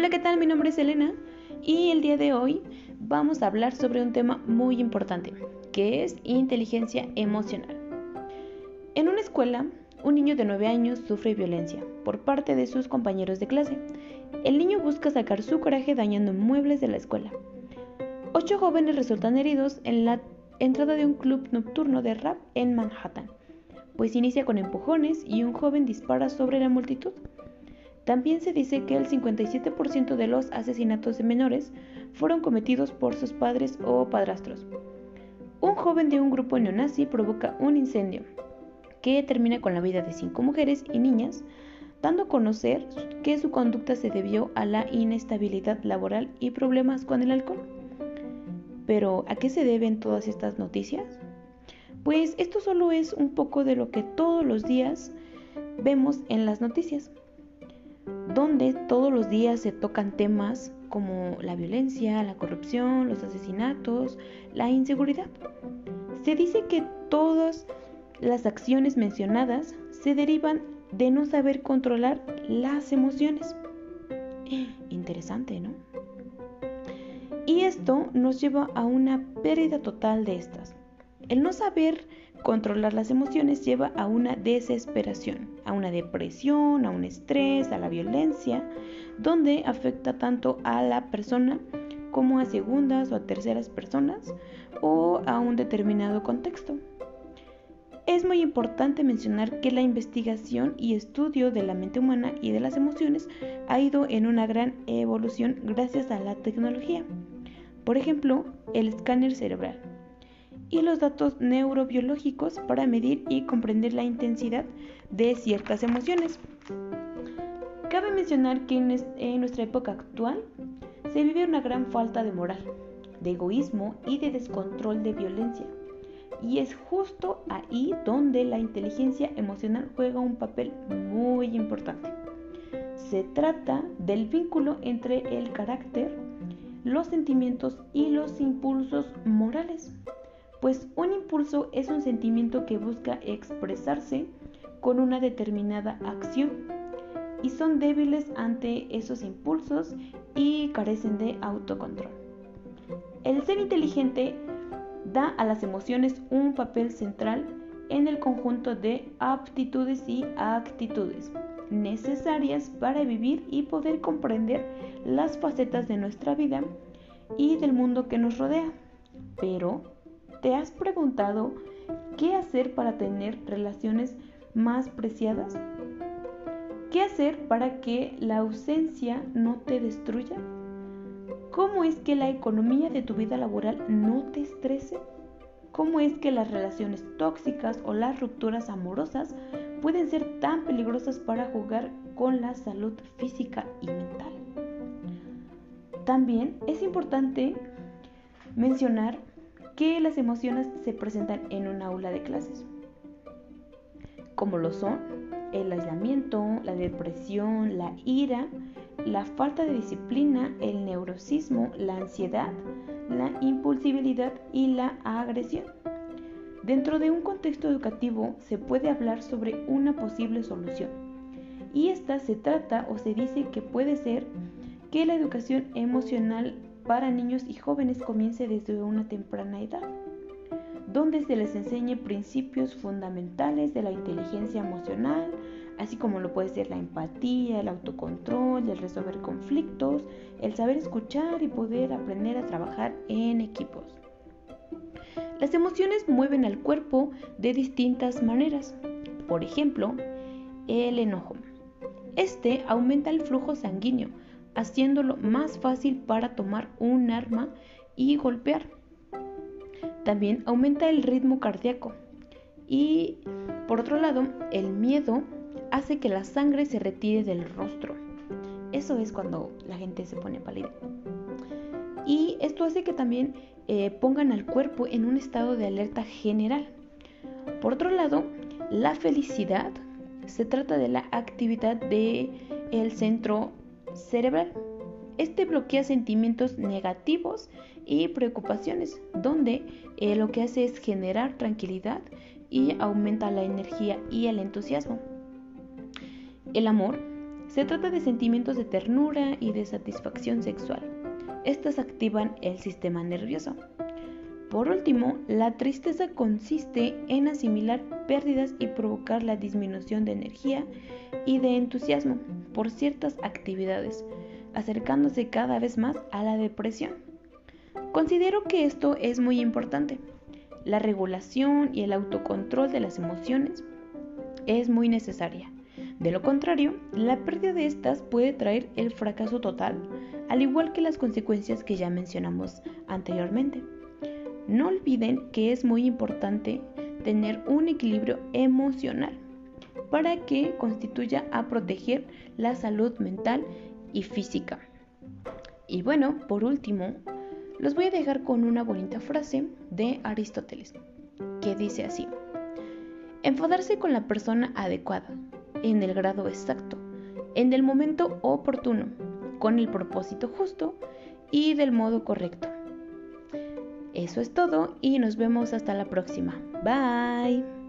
Hola, ¿qué tal? Mi nombre es Elena y el día de hoy vamos a hablar sobre un tema muy importante, que es inteligencia emocional. En una escuela, un niño de 9 años sufre violencia por parte de sus compañeros de clase. El niño busca sacar su coraje dañando muebles de la escuela. Ocho jóvenes resultan heridos en la entrada de un club nocturno de rap en Manhattan, pues inicia con empujones y un joven dispara sobre la multitud. También se dice que el 57% de los asesinatos de menores fueron cometidos por sus padres o padrastros. Un joven de un grupo neonazi provoca un incendio que termina con la vida de cinco mujeres y niñas, dando a conocer que su conducta se debió a la inestabilidad laboral y problemas con el alcohol. Pero, ¿a qué se deben todas estas noticias? Pues esto solo es un poco de lo que todos los días vemos en las noticias donde todos los días se tocan temas como la violencia, la corrupción, los asesinatos, la inseguridad. Se dice que todas las acciones mencionadas se derivan de no saber controlar las emociones. Interesante, ¿no? Y esto nos lleva a una pérdida total de estas. El no saber controlar las emociones lleva a una desesperación, una depresión, a un estrés, a la violencia, donde afecta tanto a la persona como a segundas o a terceras personas o a un determinado contexto. Es muy importante mencionar que la investigación y estudio de la mente humana y de las emociones ha ido en una gran evolución gracias a la tecnología. Por ejemplo, el escáner cerebral y los datos neurobiológicos para medir y comprender la intensidad de ciertas emociones. Cabe mencionar que en nuestra época actual se vive una gran falta de moral, de egoísmo y de descontrol de violencia. Y es justo ahí donde la inteligencia emocional juega un papel muy importante. Se trata del vínculo entre el carácter, los sentimientos y los impulsos morales pues un impulso es un sentimiento que busca expresarse con una determinada acción y son débiles ante esos impulsos y carecen de autocontrol. El ser inteligente da a las emociones un papel central en el conjunto de aptitudes y actitudes necesarias para vivir y poder comprender las facetas de nuestra vida y del mundo que nos rodea. Pero ¿Te has preguntado qué hacer para tener relaciones más preciadas? ¿Qué hacer para que la ausencia no te destruya? ¿Cómo es que la economía de tu vida laboral no te estrese? ¿Cómo es que las relaciones tóxicas o las rupturas amorosas pueden ser tan peligrosas para jugar con la salud física y mental? También es importante mencionar que las emociones se presentan en un aula de clases, como lo son el aislamiento, la depresión, la ira, la falta de disciplina, el neurosismo, la ansiedad, la impulsibilidad y la agresión. Dentro de un contexto educativo se puede hablar sobre una posible solución y esta se trata o se dice que puede ser que la educación emocional para niños y jóvenes comience desde una temprana edad, donde se les enseñe principios fundamentales de la inteligencia emocional, así como lo puede ser la empatía, el autocontrol, el resolver conflictos, el saber escuchar y poder aprender a trabajar en equipos. Las emociones mueven al cuerpo de distintas maneras. Por ejemplo, el enojo. Este aumenta el flujo sanguíneo, haciéndolo más fácil para tomar un arma y golpear. También aumenta el ritmo cardíaco. Y por otro lado, el miedo hace que la sangre se retire del rostro. Eso es cuando la gente se pone pálida. Y esto hace que también eh, pongan al cuerpo en un estado de alerta general. Por otro lado, la felicidad se trata de la actividad del el centro cerebral. Este bloquea sentimientos negativos y preocupaciones, donde eh, lo que hace es generar tranquilidad y aumenta la energía y el entusiasmo. El amor Se trata de sentimientos de ternura y de satisfacción sexual. Estas activan el sistema nervioso. Por último, la tristeza consiste en asimilar pérdidas y provocar la disminución de energía y de entusiasmo por ciertas actividades, acercándose cada vez más a la depresión. Considero que esto es muy importante. La regulación y el autocontrol de las emociones es muy necesaria. De lo contrario, la pérdida de estas puede traer el fracaso total, al igual que las consecuencias que ya mencionamos anteriormente. No olviden que es muy importante tener un equilibrio emocional para que constituya a proteger la salud mental y física. Y bueno, por último, los voy a dejar con una bonita frase de Aristóteles, que dice así, enfadarse con la persona adecuada, en el grado exacto, en el momento oportuno, con el propósito justo y del modo correcto. Eso es todo y nos vemos hasta la próxima. Bye.